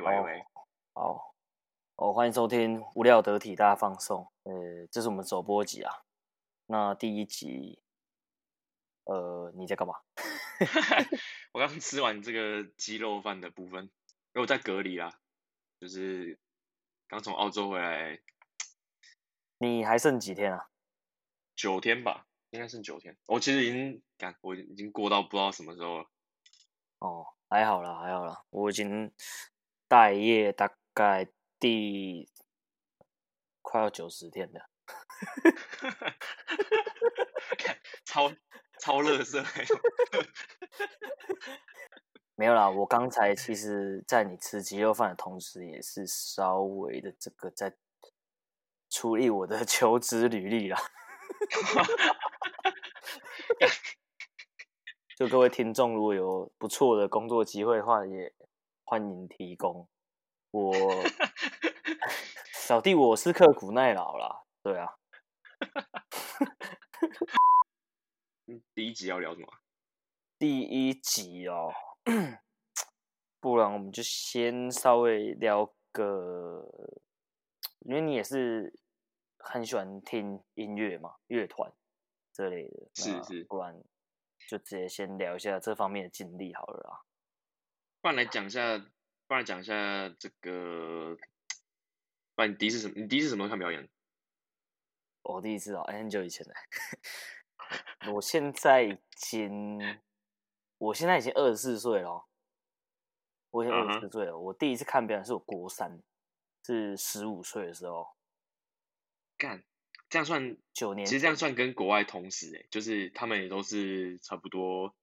喂喂喂，好，哦，欢迎收听无聊得体大放送。呃，这是我们首播集啊。那第一集，呃，你在干嘛？我刚吃完这个鸡肉饭的部分，因为我在隔离啦，就是刚从澳洲回来。你还剩几天啊？九天吧，应该剩九天。我其实已经赶，我已经过到不知道什么时候了。哦，还好啦，还好啦，我已经待业大概第快要九十天了，超超乐色，没有啦，我刚才其实，在你吃鸡肉饭的同时，也是稍微的这个在处理我的求职履历啦。就各位听众，如果有不错的工作机会的话，也欢迎提供。我 小弟我是刻苦耐劳啦，对啊。第一集要聊什么？第一集哦，不然我们就先稍微聊个，因为你也是很喜欢听音乐嘛，乐团这类的，是是，不然。就直接先聊一下这方面的经历好了啦。不然来讲一下，不然讲一下这个。不然你第一次什么？你第一次什么时候看表演？我第一次哦，很久以前了。我现在已经，我现在已经二十四岁了。我已经二十四岁了。Uh huh. 我第一次看表演是我国三，是十五岁的时候。干。这样算九年，其实这样算跟国外同时诶，就是他们也都是差不多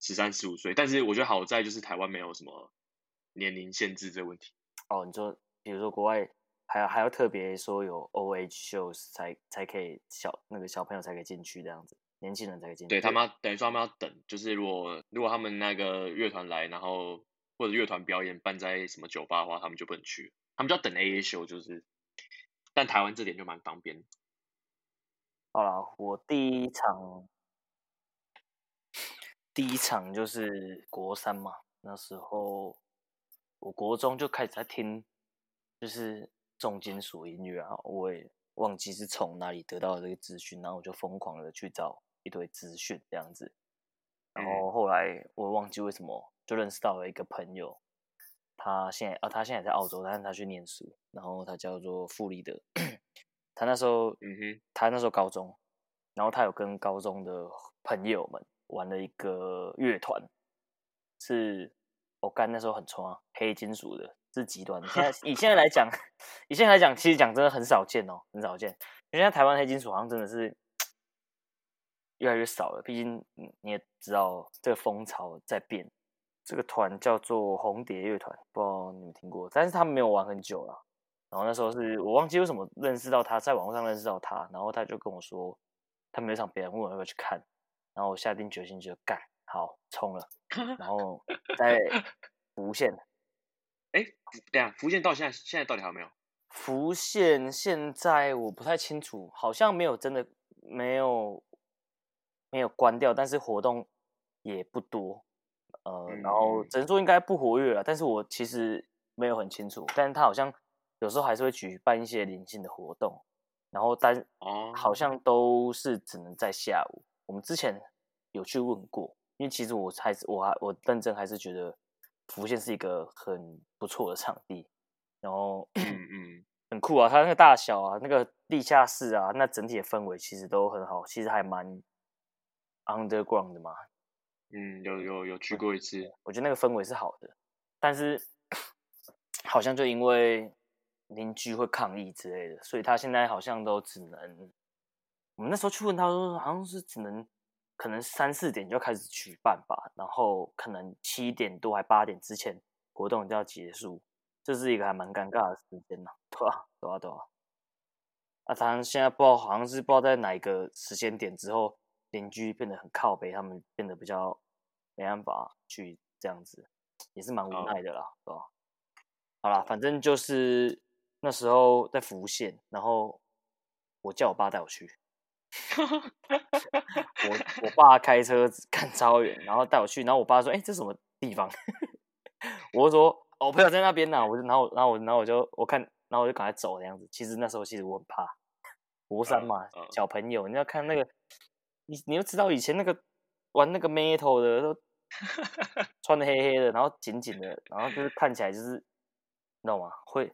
十三十五岁，但是我觉得好在就是台湾没有什么年龄限制这个问题。哦，你说比如说国外还要还要特别说有 OH shows 才才可以小那个小朋友才可以进去这样子，年轻人才可以进去。对，他们要等于说他们要等，就是如果如果他们那个乐团来，然后或者乐团表演办在什么酒吧的话，他们就不能去，他们就要等 AA show 就是。但台湾这点就蛮方便。好了，我第一场，第一场就是国三嘛。那时候，我国中就开始在听，就是重金属音乐啊。我也忘记是从哪里得到的这个资讯，然后我就疯狂的去找一堆资讯这样子。然后后来我忘记为什么就认识到了一个朋友，他现在啊，他现在在澳洲，但是他去念书，然后他叫做傅立德。他那时候，嗯哼，他那时候高中，然后他有跟高中的朋友们玩了一个乐团，是我干那时候很冲啊，黑金属的，是极端的。现在以现在来讲，以现在来讲，其实讲真的很少见哦，很少见。因为现在台湾黑金属好像真的是越来越少了，毕竟你也知道这个风潮在变。这个团叫做红蝶乐团，不知道你们听过，但是他们没有玩很久了。然后那时候是我忘记为什么认识到他，在网络上认识到他，然后他就跟我说，他没有场表演，问我要不要去看，然后我下定决心就干，好冲了，然后在福县，哎，等下，福县到现在现在到底还有没有？福县现在我不太清楚，好像没有真的没有没有关掉，但是活动也不多，呃，嗯、然后只能说应该不活跃了，但是我其实没有很清楚，但是他好像。有时候还是会举办一些临近的活动，然后但好像都是只能在下午。我们之前有去问过，因为其实我还是我还我认真还是觉得福建是一个很不错的场地，然后嗯嗯很酷啊，它那个大小啊，那个地下室啊，那整体的氛围其实都很好，其实还蛮 underground 的嘛。嗯，有有有去过一次，我觉得那个氛围是好的，但是好像就因为。邻居会抗议之类的，所以他现在好像都只能，我们那时候去问他说，好像是只能可能三四点就开始举办吧，然后可能七点多还八点之前活动就要结束，这是一个还蛮尴尬的时间呐，对吧？对啊，对啊。啊，他现在不知道，好像是不知道在哪一个时间点之后，邻居变得很靠北，他们变得比较没办法去这样子，也是蛮无奈的啦，对吧？好啦，反正就是。那时候在福县，然后我叫我爸带我去。我我爸开车看超远，然后带我去，然后我爸说：“哎、欸，这是什么地方？” 我就说：“我朋友在那边呢，我就然后然后我然后我就我看，然后我就赶快走这样子。其实那时候其实我很怕，国三嘛，嗯嗯、小朋友，你要看那个，你你又知道以前那个玩那个 metal 的都 穿的黑黑的，然后紧紧的，然后就是看起来就是，你知道吗？会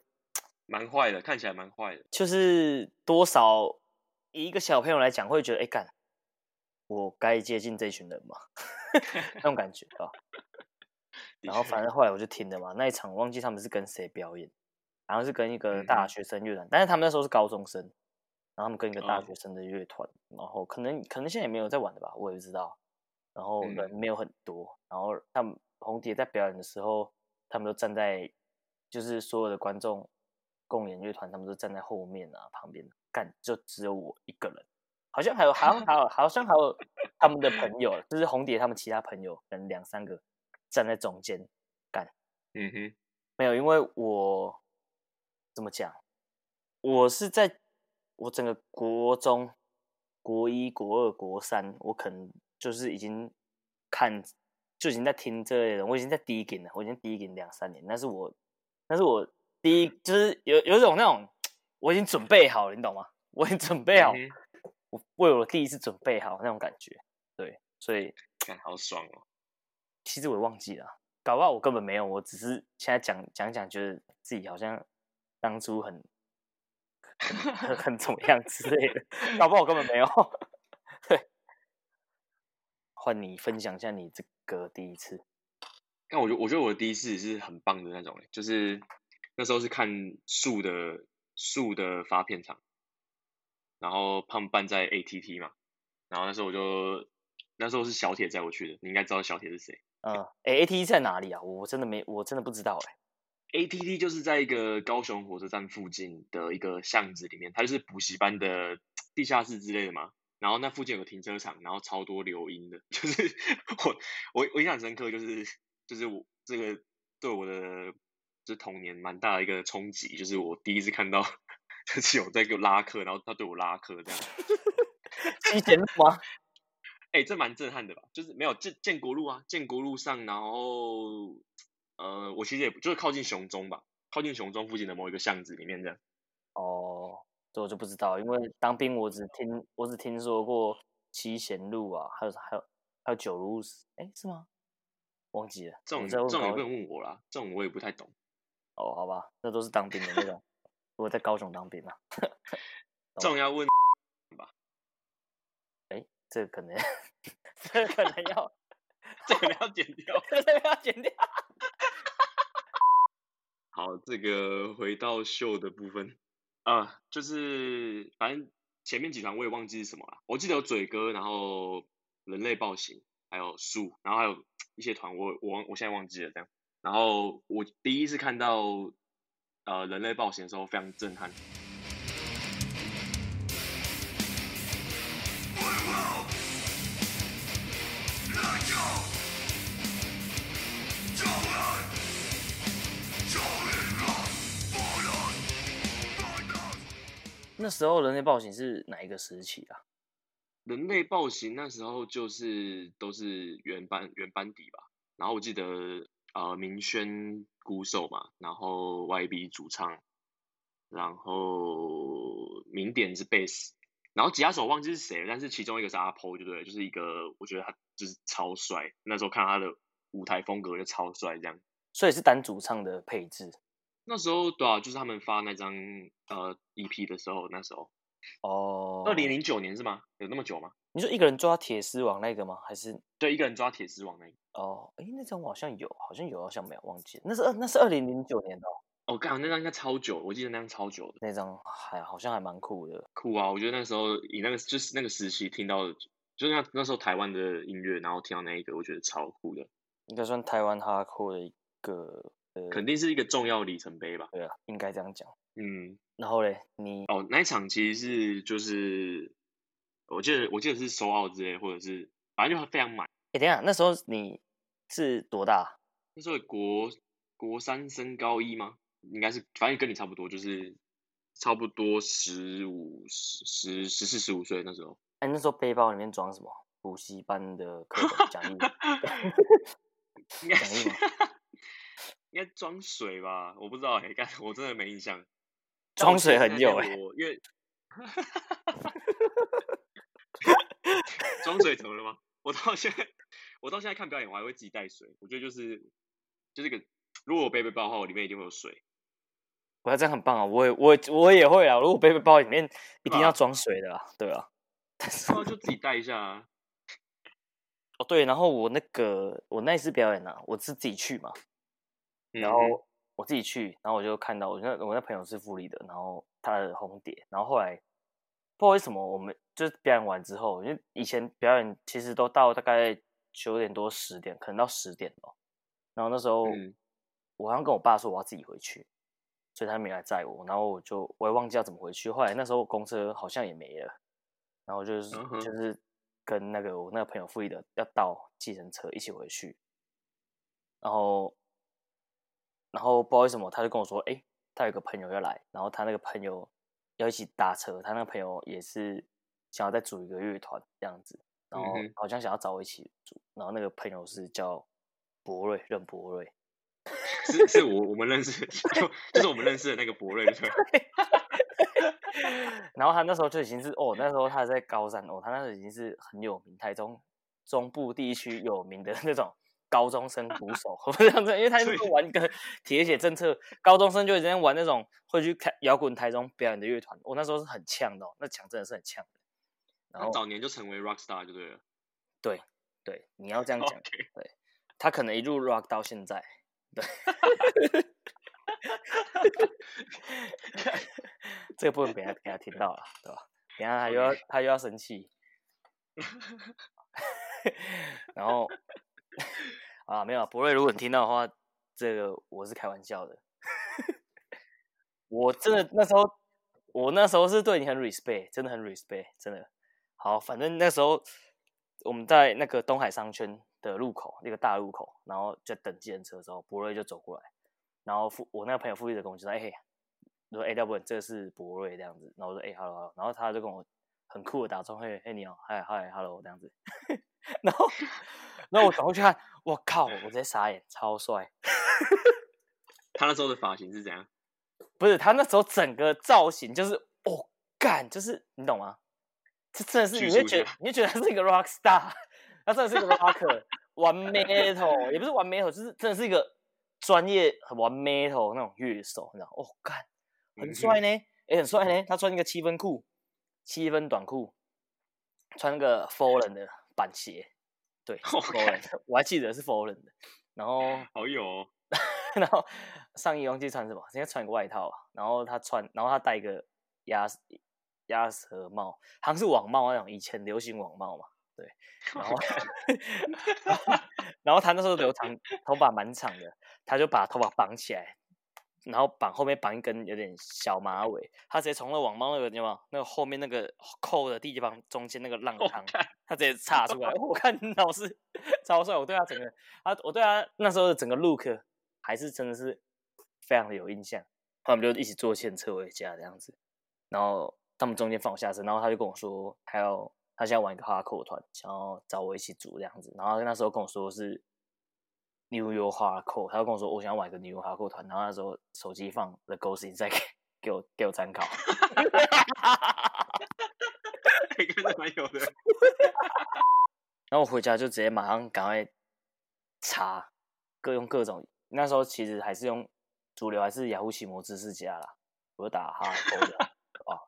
蛮坏的，看起来蛮坏的。就是多少以一个小朋友来讲，会觉得哎干，我该接近这群人吗？那种感觉啊。然后反正后来我就听了嘛，那一场我忘记他们是跟谁表演，然后是跟一个大学生乐团，嗯、但是他们那时候是高中生，然后他们跟一个大学生的乐团，哦、然后可能可能现在也没有在玩的吧，我也不知道。然后人没有很多，嗯、然后他们红蝶在表演的时候，他们都站在，就是所有的观众共演乐团，他们都站在后面啊旁边，干就只有我一个人，好像还有好像还有好像还有他们的朋友，就是红蝶他们其他朋友，可能两三个。站在中间干，嗯哼，没有，因为我怎么讲，我是在我整个国中、国一、国二、国三，我可能就是已经看，就已经在听这类的，我已经在 digging 了，我已经 digging 两三年，但是我，但是我第一，就是有有一种那种，我已经准备好了，你懂吗？我已经准备好，我为我第一次准备好那种感觉，对，所以感好爽哦。其实我也忘记了，搞不好我根本没有，我只是现在讲讲讲，觉得自己好像当初很很，很怎么样之类的，搞不好我根本没有。对，换你分享一下你这个第一次。但我觉得，我觉得我的第一次是很棒的那种，就是那时候是看树的树的发片场，然后他们办在 ATT 嘛，然后那时候我就那时候是小铁载我去的，你应该知道小铁是谁。嗯，哎，A T T 在哪里啊？我真的没，我真的不知道哎。A T T 就是在一个高雄火车站附近的一个巷子里面，它就是补习班的地下室之类的嘛。然后那附近有个停车场，然后超多流音的，就是我我我印象深刻，就是就是我这个对我的就是童年蛮大的一个冲击，就是我第一次看到 就是有在给我拉客，然后他对我拉客这样。七贤吗？哎、欸，这蛮震撼的吧？就是没有建建国路啊，建国路上，然后呃，我其实也就是靠近雄中吧，靠近雄中附近的某一个巷子里面这样。哦，这我就不知道，因为当兵我只听我只听说过七贤路啊，还有还有还有九如，哎、欸，是吗？忘记了。这种这种也不能问我啦，这种我也不太懂。哦，好吧，那都是当兵的那种，我在高雄当兵啊。这种要问吧？哎。这个可能，这个可能要，这个要剪掉，这个要剪掉。好，这个回到秀的部分啊、呃，就是反正前面几团我也忘记是什么了。我记得有嘴哥，然后人类暴行，还有树，然后还有一些团，我我我现在忘记了这样。然后我第一次看到呃人类暴行的时候，非常震撼。那时候人类暴行是哪一个时期啊？人类暴行那时候就是都是原班原班底吧。然后我记得呃明轩鼓手嘛，然后 YB 主唱，然后明点是贝斯，然后吉他手忘记是谁了，但是其中一个是阿 Po，对不对？就是一个我觉得他就是超帅，那时候看他的舞台风格就超帅这样。所以是单主唱的配置。那时候对啊，就是他们发那张呃 EP 的时候，那时候哦，二零零九年是吗？有那么久吗？你说一个人抓铁丝网那个吗？还是对一个人抓铁丝网那个？哦，哎，那张我好像有，好像有，好像没有，忘记了。那是二那是二零零九年的哦。哦，刚好那张应该超久，我记得那张超久的。那张还好像还蛮酷的。酷啊！我觉得那时候以那个就是那个时期听到，就是那那时候台湾的音乐，然后听到那一个，我觉得超酷的。应该算台湾哈酷的一个。肯定是一个重要里程碑吧？对啊，应该这样讲。嗯，然后嘞，你哦，那一场其实是就是，我记得我记得是收奥之类，或者是反正就非常满。哎，等一下，那时候你是多大？那时候国国三升高一吗？应该是，反正跟你差不多，就是差不多十五十十十四十五岁那时候。哎，那时候背包里面装什么？补习班的课本讲义？讲义吗？应该装水吧？我不知道哎、欸，干我真的没印象。装水很有哎、欸，因为 装水怎么了吗？我到现在，我到现在看表演，我还会自己带水。我觉得就是，就是个，如果我背背包的话，我里面一定会有水。我这样很棒啊！我也，我我也会啊。如果背背包里面一定要装水的啦，对啊。但是就自己带一下啊。哦，对，然后我那个我那一次表演呢、啊，我是自己去嘛，然后我自己去，然后我就看到我那我那朋友是富丽的，然后他的红蝶，然后后来不知道为什么我们就是表演完之后，因为以前表演其实都到大概九点多十点，可能到十点哦，然后那时候、嗯、我好像跟我爸说我要自己回去，所以他没来载我，然后我就我也忘记要怎么回去，后来那时候公车好像也没了，然后就是、嗯、就是。跟那个我那个朋友富裕的要到计程车一起回去，然后，然后不知道为什么他就跟我说，哎，他有个朋友要来，然后他那个朋友要一起搭车，他那个朋友也是想要再组一个乐团这样子，然后好像想要找我一起组，然后那个朋友是叫博瑞，任博瑞，是是我我们认识，就就是我们认识的那个博瑞，对。然后他那时候就已经是哦，那时候他在高三哦，他那时候已经是很有名，台中中部地区有名的那种高中生鼓手，这样子，因为他是玩一个铁血政策，高中生就已经玩那种会去开摇滚台中表演的乐团，我、哦、那时候是很呛的、哦，那强真的是很呛的。然后早年就成为 rock star 就对了。对对，你要这样讲，Okay. 对，他可能一路 rock 到现在，对。这个部分被他给他听到了，对吧？等下他又要他又要生气，然后啊没有博瑞，如果你听到的话，这个我是开玩笑的。我真的那时候，我那时候是对你很 respect，真的很 respect，真的。好，反正那时候我们在那个东海商圈的路口，那个大路口，然后就等计程车的时候，博瑞就走过来。然后富我那个朋友富裕的跟我说：“哎嘿，说哎要不这是博瑞这样子。”然后我说：“哎，hello hello。”然后他就跟我很酷的打招呼：“嘿嘿你好，嗨嗨 hello 这样子。”然后然后我转过去看，我靠，我直接傻眼，超帅。他那时候的发型是怎样？不是他那时候整个造型就是哦干，就是你懂吗？这真的是你会觉得你会觉得他是一个 rock star，他真的是一个 rocker，玩 metal 也不是玩 metal，就是真的是一个。专业很玩 metal 那种乐手，你知道？哦，干，很帅呢，哎、欸，很帅呢。他穿一个七分裤，七分短裤，穿那个 Fallen 的板鞋，对，Fallen，我还记得是 Fallen 的。然后好有、哦，然后上衣忘记穿什么，应该穿一个外套。然后他穿，然后他戴一个鸭鸭舌帽，好像是网帽那种，以前流行网帽嘛。对，然后，然后，他那时候留长头发蛮长的，他就把头发绑起来，然后绑后面绑一根有点小马尾，他直接从那网帽那个地方，那个后面那个扣的地方中间那个浪汤，他直接插出来，我看老师超帅，我对他整个，他我对他那时候的整个 look 还是真的是非常的有印象，他们就一起坐线车回家这样子，然后他们中间放我下车，然后他就跟我说还要。他现在玩一个 hardcore 团，想要找我一起组这样子，然后那时候跟我说是 New York Hardcore，他就跟我说我想要玩一个 New York Hardcore 团，然后那时候手机放 The Ghost Inside 给给我给我参考，还真的蛮有的。然后我回家就直接马上赶快查，各用各种，那时候其实还是用主流还是雅虎奇摩知识家啦，我就打的哦，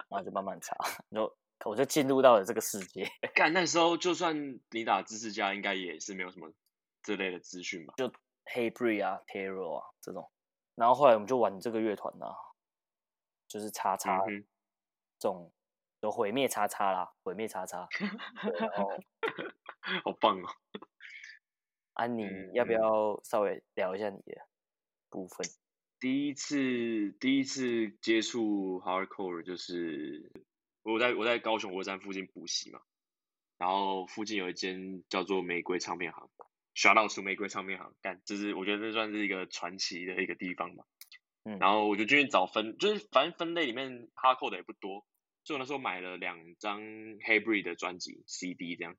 然后就慢慢查，然后。我就进入到了这个世界。干，那时候就算你打知识家，应该也是没有什么这类的资讯吧？就 Hatebreed 啊，Terror 啊这种。然后后来我们就玩这个乐团啊，就是叉叉这种，有毁灭叉叉啦，毁灭叉叉。然后好棒哦！安妮，要不要稍微聊一下你的部分？第一次第一次接触 Hardcore 就是。我在我在高雄火车站附近补习嘛，然后附近有一间叫做玫瑰唱片行，shout out to 玫瑰唱片行，干，就是我觉得这算是一个传奇的一个地方嘛。嗯，然后我就进去找分，就是反正分类里面 hardcore 的也不多，所以我那时候买了两张 Hatebreed 的专辑 CD 这样，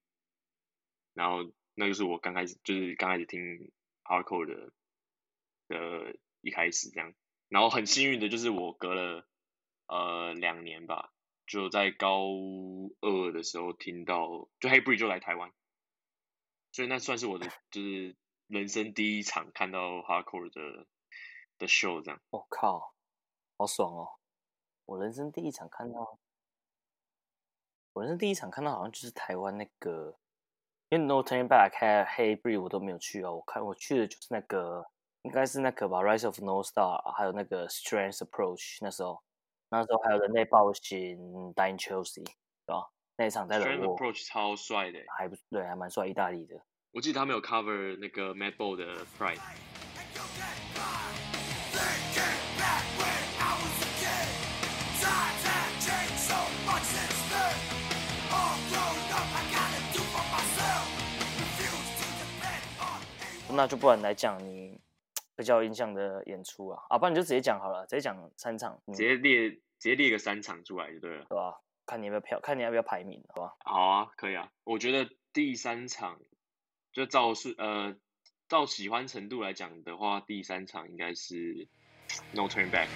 然后那就是我刚开始就是刚开始听 hardcore 的的一开始这样，然后很幸运的就是我隔了呃两年吧，就在高二的时候听到，就 Hey Bree 就来台湾，所以那算是我的就是人生第一场看到 Hardcore 的的 show 这样。我、靠，好爽哦！我人生第一场看到，我人生第一场看到好像就是台湾那个。因为 No Turning Back 还有 Hey b r e e 我都没有去哦，我看我去的就是那个，应该是那个吧，Rise of No Star，还有那个 Strange Approach，那时候，那时候还有人类暴行 Dying Chelsea，对吧？那一场在 Strange Approach 超帅的，还不对，还蛮帅，意大利的。我记得他们有 cover 那个 Madball 的 Pride。那就不然来讲你比较有印象的演出啊，啊，不然你就直接讲好了，直接讲三场，直接列直接列个三场出来就对了，对吧？看你要不要票，看你要不要排名，好吧？好啊，可以啊。我觉得第三场就照是呃照喜欢程度来讲的话，第三场应该是 No Turning Back。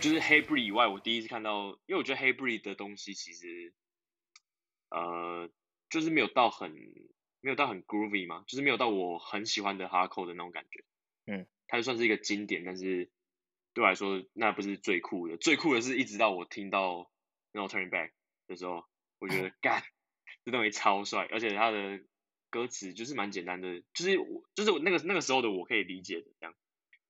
就是 Hatebreed 以外，我第一次看到，因为我觉得 Hatebreed 的东西其实，呃，就是没有到很没有到很 groovy 嘛，就是没有到我很喜欢的 hardcore 的那种感觉。嗯，它就算是一个经典，但是对我来说那不是最酷的，最酷的是一直到我听到 No Turning Back 的时候，我觉得 干这东西超帅，而且它的。歌词就是蛮简单的，就是我就是我那个那个时候的我可以理解的这样，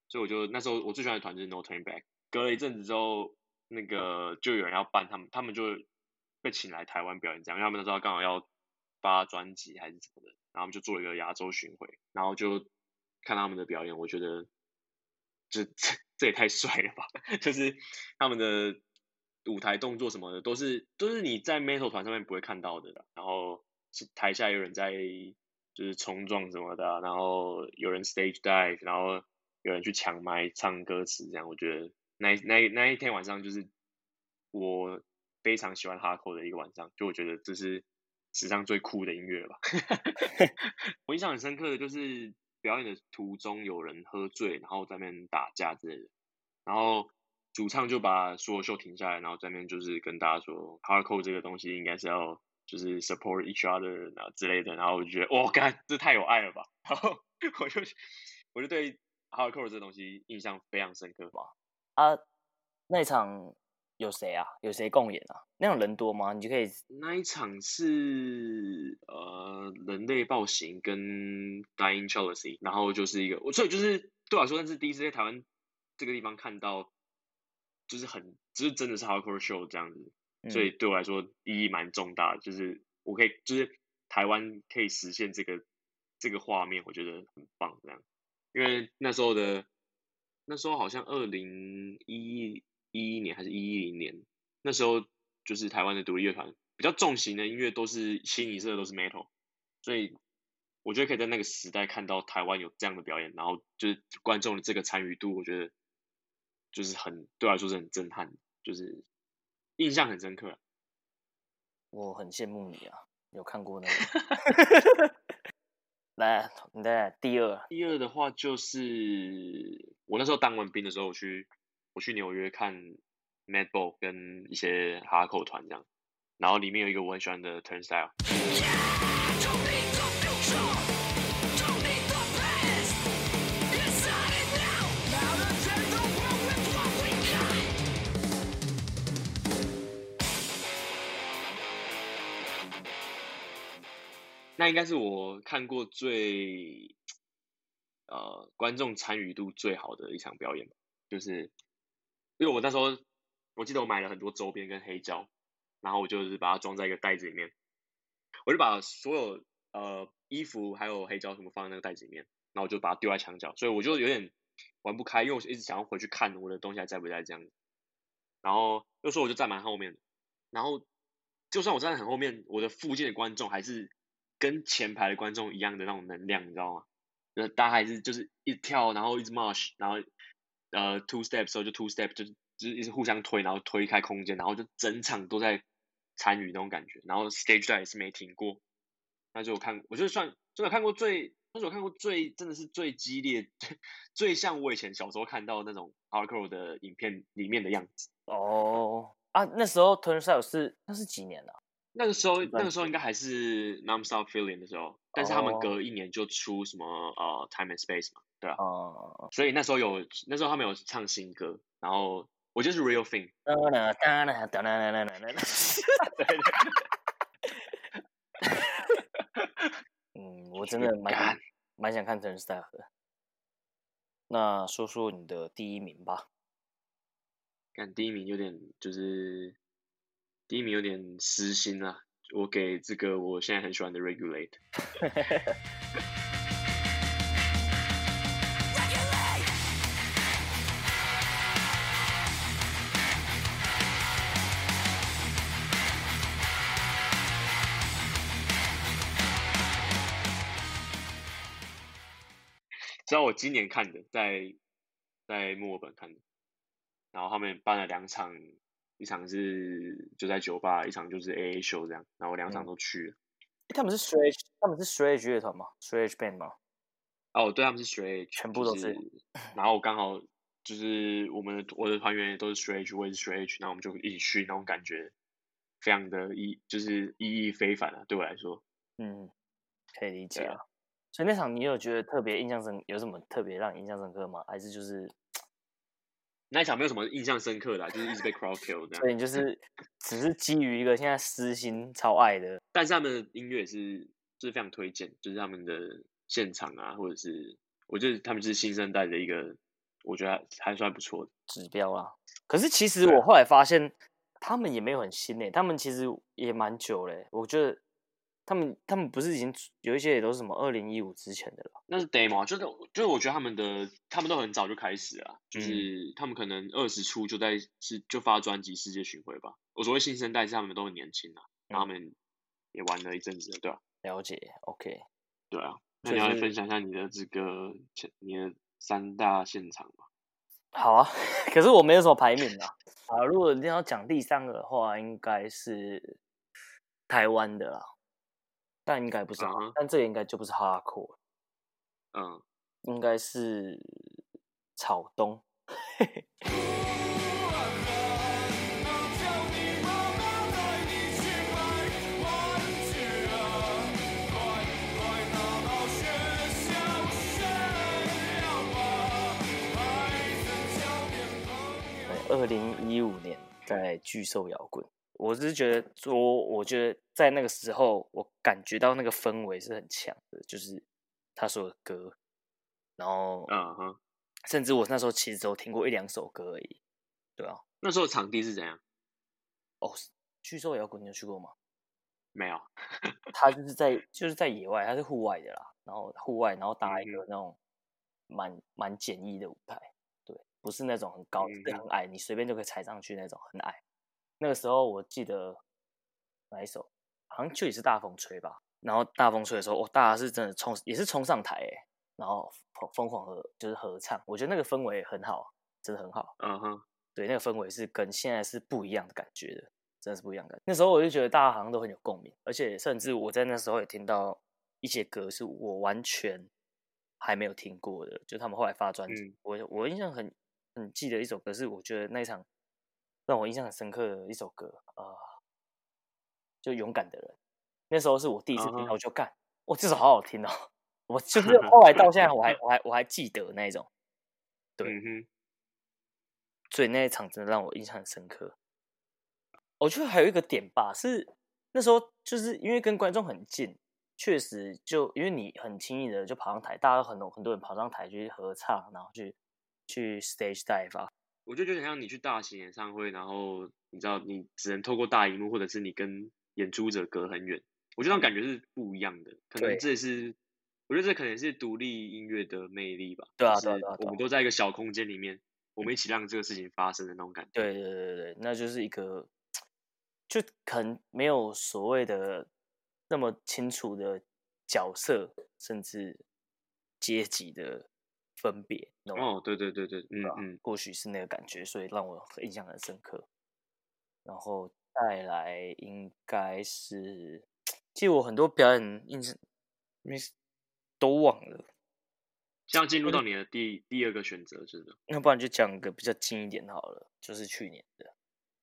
所以我就那时候我最喜欢的团就是 No Turn Back。隔了一阵子之后，那个就有人要办他们，他们就被请来台湾表演这样，因为他们那时候刚好要发专辑还是什么的，然后就做一个亚洲巡回，然后就看他们的表演，我觉得 这这这也太帅了吧！就是他们的舞台动作什么的都是都是你在 Metal 团上面不会看到的，然后。台下有人在就是冲撞什么的，啊，然后有人 stage dive，然后有人去抢麦唱歌词，这样我觉得那那那一天晚上就是我非常喜欢 hardcore 的一个晚上，就我觉得这是史上最酷的音乐了吧。我印象很深刻的就是表演的途中有人喝醉，然后在那边打架之类的，然后主唱就把所有秀停下来，然后在那边就是跟大家说 hardcore 这个东西应该是要。就是 support each other 啊之类的，然后我就觉得，哇，干，这太有爱了吧！然后我就我就对 hardcore 这东西印象非常深刻吧。啊，那一场有谁啊？有谁共演啊？那种人多吗？你就可以。那一场是呃人类暴行跟 Dying Chelsea，然后就是一个，我所以就是对我来说，那是第一次在台湾这个地方看到，就是很就是真的是 hardcore show 这样子。所以对我来说意义蛮重大的，就是我可以，就是台湾可以实现这个这个画面，我觉得很棒这样。因为那时候的那时候好像二零一一年还是一一零年，那时候就是台湾的独立乐团比较重型的音乐都是清一色都是 metal，所以我觉得可以在那个时代看到台湾有这样的表演，然后就是观众的这个参与度，我觉得就是很对我来说是很震撼，就是。印象很深刻，我很羡慕你啊！有看过那个？来，你再第二。第二的话就是我那时候当完兵的时候，我去我去纽约看 Madball 跟一些哈口团这样，然后里面有一个我很喜欢的 Turnstile。那应该是我看过最，呃，观众参与度最好的一场表演吧，就是因为我那时候我记得我买了很多周边跟黑胶，然后我就是把它装在一个袋子里面，我就把所有呃衣服还有黑胶什么放在那个袋子里面，然后我就把它丢在墙角，所以我就有点玩不开，因为我一直想要回去看我的东西还在不在这样子，然后又说我就站蛮后面，然后就算我站在很后面，我的附近的观众还是。跟前排的观众一样的那种能量，你知道吗？就是，大家还是就是一跳，然后一直 march，然后呃 two step 时候就 two step，就是就是一直互相推，然后推开空间，然后就整场都在参与那种感觉，然后 stage dive 也是没停过。那就我看，我就算真的看过最，那是我看过最真的是最激烈，最像我以前小时候看到那种 hardcore 的影片里面的样子。哦啊，那时候 Turnstile 是那是几年了？那个时候那个时候应该还是 Non-Stop Feeling 的时候，但是他们隔一年就出什么呃 Time and Space 嘛，对啊。哦。所以那时候有那时候他们有唱新歌，然后我就是 Real Thing。嗯我真的 蛮蛮想看 Turnstile 的。那说说你的第一名吧。看第一名有点就是第一名有点私心啊，我给这个我现在很喜欢的 Regulate。知道我今年看的，在在墨尔本看的，然后他们办了两场，一场是就在酒吧，一场就是 AA show 这样，然后我两场都去了。嗯、他们是 Straight，他们是 Straight 乐团吗？Straight band 吗？哦，对，他们是 Straight，全部都是。就是、然后刚好就是我们的我的团员也都是 Straight，我也是 Straight，然后我们就一起去，那种感觉非常的意，就是意义非凡啊，对我来说。嗯，可以理解啊。所以那场你有觉得特别印象深，有什么特别让你印象深刻吗？还是就是那一场没有什么印象深刻的，就是一直被 crowd kill 这样。所以你就是只是基于一个现在私心超爱的，但是他们的音乐也是就是非常推荐，就是他们的现场啊，或者是我觉得他们是新生代的一个，我觉得还，还算不错的指标啊。可是其实我后来发现他们也没有很新诶，他们其实也蛮久嘞，我觉得。他们他们不是已经有一些也都是什么二零一五之前的了？那是 demo，就是就是我觉得他们的他们都很早就开始了，就是他们可能二十出就在是就发专辑世界巡回吧。我所谓新生代是他们都很年轻啊，然后他们也玩了一阵子了，对吧？了解，OK，对啊。那你要来分享一下你的这个你的三大现场吧。好啊，可是我没有什么排名啊。啊，如果你要讲第三个的话，应该是台湾的啦。但应该不是，uh huh. 但这个应该就不是 hardcore，嗯，应该是草东。二零一五年在巨兽摇滚。我只是觉得说，我觉得在那个时候，我感觉到那个氛围是很强的，就是他说的歌，然后，嗯哼，甚至我那时候其实只有听过一两首歌而已，对啊。那时候场地是怎样？哦，巨兽摇滚你有去过吗？没有，他就是在就是在野外，他是户外的啦，然后户外，然后搭一个那种蛮蛮简易的舞台，对，不是那种很高、嗯、很矮，你随便就可以踩上去那种，很矮。那个时候我记得哪一首，好像就也是大风吹吧。然后大风吹的时候，哇、哦、大家是真的冲，也是冲上台哎，然后疯狂合就是合唱。我觉得那个氛围很好，真的很好。嗯哼、uh，huh. 对，那个氛围是跟现在是不一样的感觉的，真的是不一样的感觉。那时候我就觉得大家好像都很有共鸣，而且甚至我在那时候也听到一些歌是我完全还没有听过的，就他们后来发专辑，嗯、我我印象很很记得一首歌，是我觉得那一场。让我印象很深刻的一首歌啊、呃，就勇敢的人。那时候是我第一次听到，我就干，我这首好好听哦！我就 是后来到现在，我还我还我还记得那一种。对，所以那一场真的让我印象很深刻。我觉得还有一个点吧，是那时候就是因为跟观众很近，确实就因为你很轻易的就跑上台，大家都很多很多人跑上台去合唱，然后去去 stage dive 啊。我觉得就像你去大型演唱会，然后你知道你只能透过大荧幕，或者是你跟演出者隔很远。我觉得那种感觉是不一样的，可能这也是我觉得这可能是独立音乐的魅力吧。对啊，对啊，我们都在一个小空间里面，我们一起让这个事情发生的那种感觉。对对对对，那就是一个，就可能没有所谓的那么清楚的角色，甚至阶级的分别。哦，对对对对，嗯嗯，或许是那个感觉，所以让我印象很深刻。然后再来应该是，其实我很多表演印象没都忘了。像进入到你的第第二个选择是的，那不然就讲个比较近一点好了，就是去年的，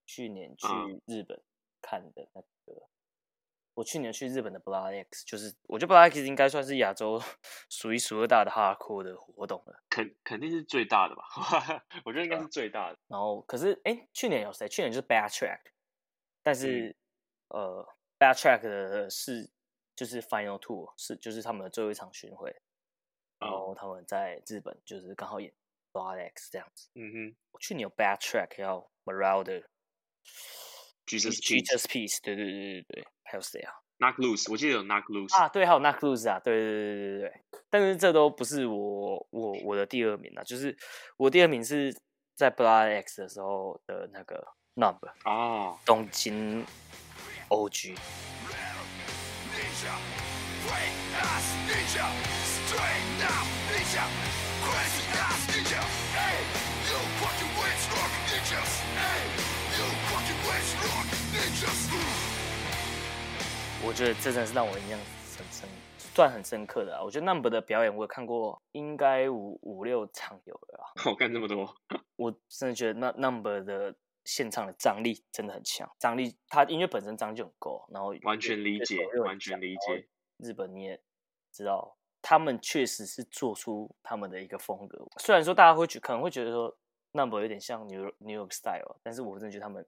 去年去日本看的那个，啊、我去年去日本的 Blood X，就是我觉得 Blood X 应该算是亚洲 数一数二大的 Hardcore 的活动了，肯肯定是最大的吧，我觉得应该是最大的。然后可是哎，去年有谁？去年就是 Bad Track，但是、嗯、呃 Bad Track 的是就是 Final Tour，是就是他们的最后一场巡回。然后他们在日本就是刚好演 Blood X 这样子。嗯哼，我去年有 Bad Track 要 Marauder，Jesus Jesus Piece，对对对对对，还有谁啊？Knocked Loose，我记得有 Knocked Loose 啊，对，还有 Knocked Loose 啊，对对对对对对。但是这都不是我我我的第二名啊，就是我第二名是在 Blood X 的时候的那个 Numb 啊，东京 OG。我觉得这真的是让我印象很深，算很深刻的啊。我觉得 Number 的表演我有看过，应该五五六场有了啊。我干这么多，我真的觉得那 Number 的现场的张力真的很强，张力他音乐本身张就很够，然后完全理解，完全理解。日本你也知道。他们确实是做出他们的一个风格，虽然说大家会觉可能会觉得说 Numb 有点像 New New York Style，但是我真的觉得他们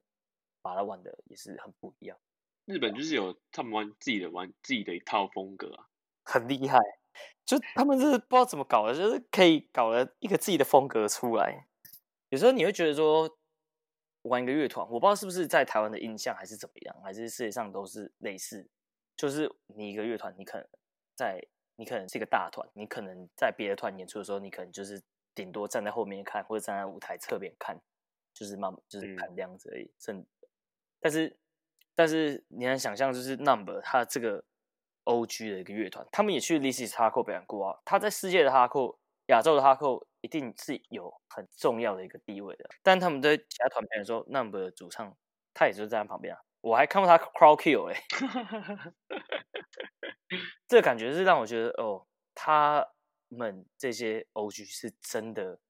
把它玩的也是很不一样。日本就是有他们玩自己的玩自己的一套风格啊，很厉害。就他们是不知道怎么搞的，就是可以搞了一个自己的风格出来。有时候你会觉得说玩一个乐团，我不知道是不是在台湾的印象还是怎么样，还是世界上都是类似，就是你一个乐团，你可能在。你可能是一个大团，你可能在别的团演出的时候，你可能就是顶多站在后面看，或者站在舞台侧边看，就是慢，就是看这样子而已。甚、嗯，但是，但是你能想象，就是 Number 他这个 OG 的一个乐团，他们也去 This Is Hardcore 表演过啊。他在世界的 Hardcore、亚洲的 Hardcore 一定是有很重要的一个地位的。但他们在其他团表演的时候，Numb 的主唱他也是站在旁边啊。我还看过他 Crowkill 哎、欸。这个感觉是让我觉得哦，他们这些 OG 是真的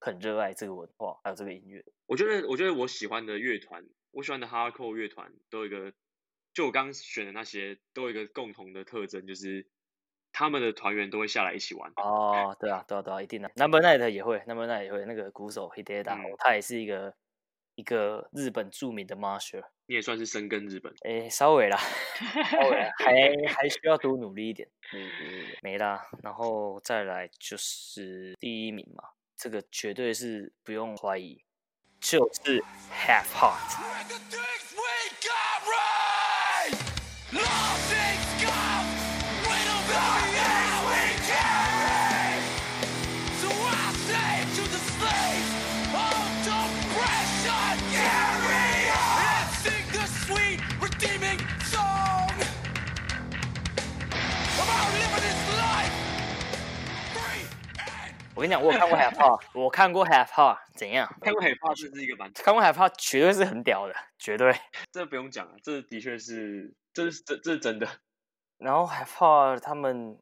很热爱这个文化，还有这个音乐。我觉得，我觉得我喜欢的乐团，我喜欢的 Hardcore 乐团都有一个，就我刚选的那些，都有一个共同的特征，就是他们的团员都会下来一起玩。哦，对啊，对啊，对啊，一定的。Number Night 也会，Number Night 也会，那个鼓手 Hideta，、嗯、他也是一个一个日本著名的 Marcher。你也算是深耕日本，哎，稍微啦，稍微啦 还还需要多努力一点。嗯嗯，没啦，然后再来就是第一名嘛，这个绝对是不用怀疑，就是 Have Heart。我跟你讲，我有看过 Have Heart，我看过 Have Heart，怎样？看过 Heart 就是一个蛮，看过 Have Heart 绝对是很屌的，绝对。这不用讲了，这的确是，这是这这是真的。然后 Have Heart 他们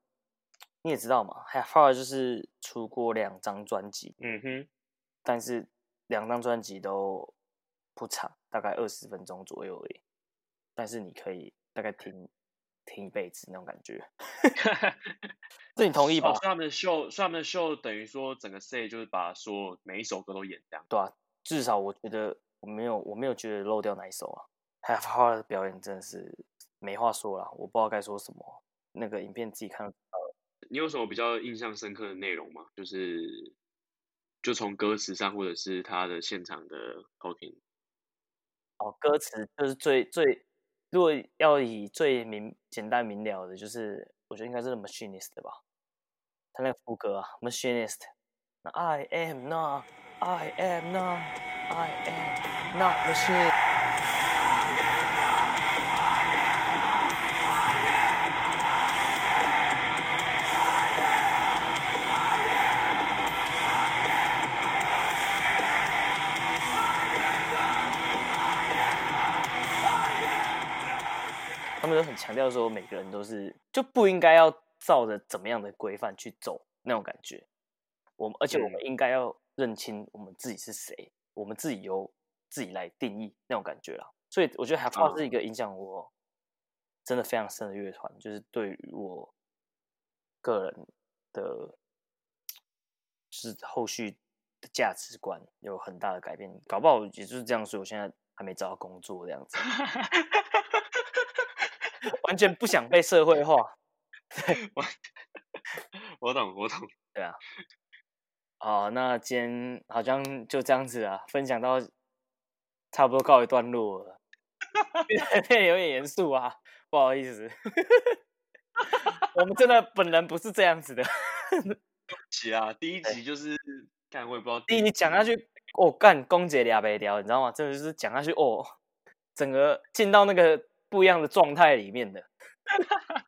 你也知道嘛，Have Heart 就是出过两张专辑，嗯哼，但是两张专辑都不长，大概二十分钟左右而已。但是你可以大概听听一辈子那种感觉。这你同意吧？所以他们的秀，他们的秀等于说整个 say 就是把说每一首歌都演这样。对啊，至少我觉得我没有我没有觉得漏掉哪一首啊。Heart 的表演真的是没话说了，我不知道该说什么。那个影片自己看了。你有什么比较印象深刻的内容吗？就是就从歌词上，或者是他的现场的 talking。哦，歌词就是最最，如果要以最明简单明了的，就是我觉得应该是 Machinist 吧。他那个副歌啊，Machinist，I am not，I am not，I am not machine。们都很强调说，每个人都是就不应该要照着怎么样的规范去走那种感觉。我们而且我们应该要认清我们自己是谁，我们自己由自己来定义那种感觉啦。所以我觉得 Have 是一个影响我真的非常深的乐团，就是对于我个人的，就是后续的价值观有很大的改变。搞不好也就是这样，所以我现在还没找到工作这样子，完全不想被社会化。对，我 我懂，我懂，对啊。哦，那今天好像就这样子啊，分享到差不多告一段落了，有点严肃啊，不好意思，我们真的本人不是这样子的。对不起啊，第一集就是干，我也不知道第一集讲下去，哦干，公姐俩没聊，你知道吗？真的就是讲下去，哦，整个进到那个不一样的状态里面的。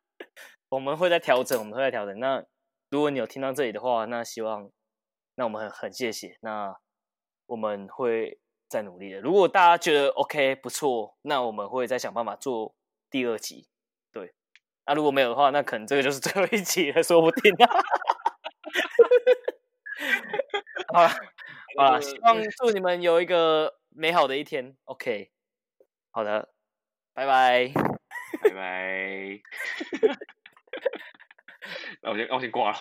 我们会在调整，我们会在调整。那如果你有听到这里的话，那希望。那我们很很谢谢，那我们会再努力的。如果大家觉得 OK 不错，那我们会再想办法做第二集。对，那如果没有的话，那可能这个就是最后一集了，说不定。好了，好了，希望祝你们有一个美好的一天。OK，好的，拜拜，拜拜。那我先，我先挂了。